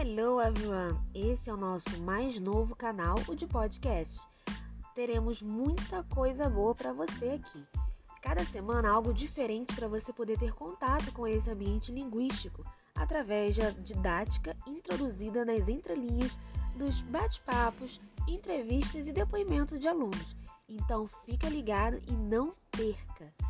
Hello everyone! Esse é o nosso mais novo canal, o de podcast. Teremos muita coisa boa para você aqui. Cada semana algo diferente para você poder ter contato com esse ambiente linguístico através da didática introduzida nas entrelinhas dos bate-papos, entrevistas e depoimentos de alunos. Então fica ligado e não perca!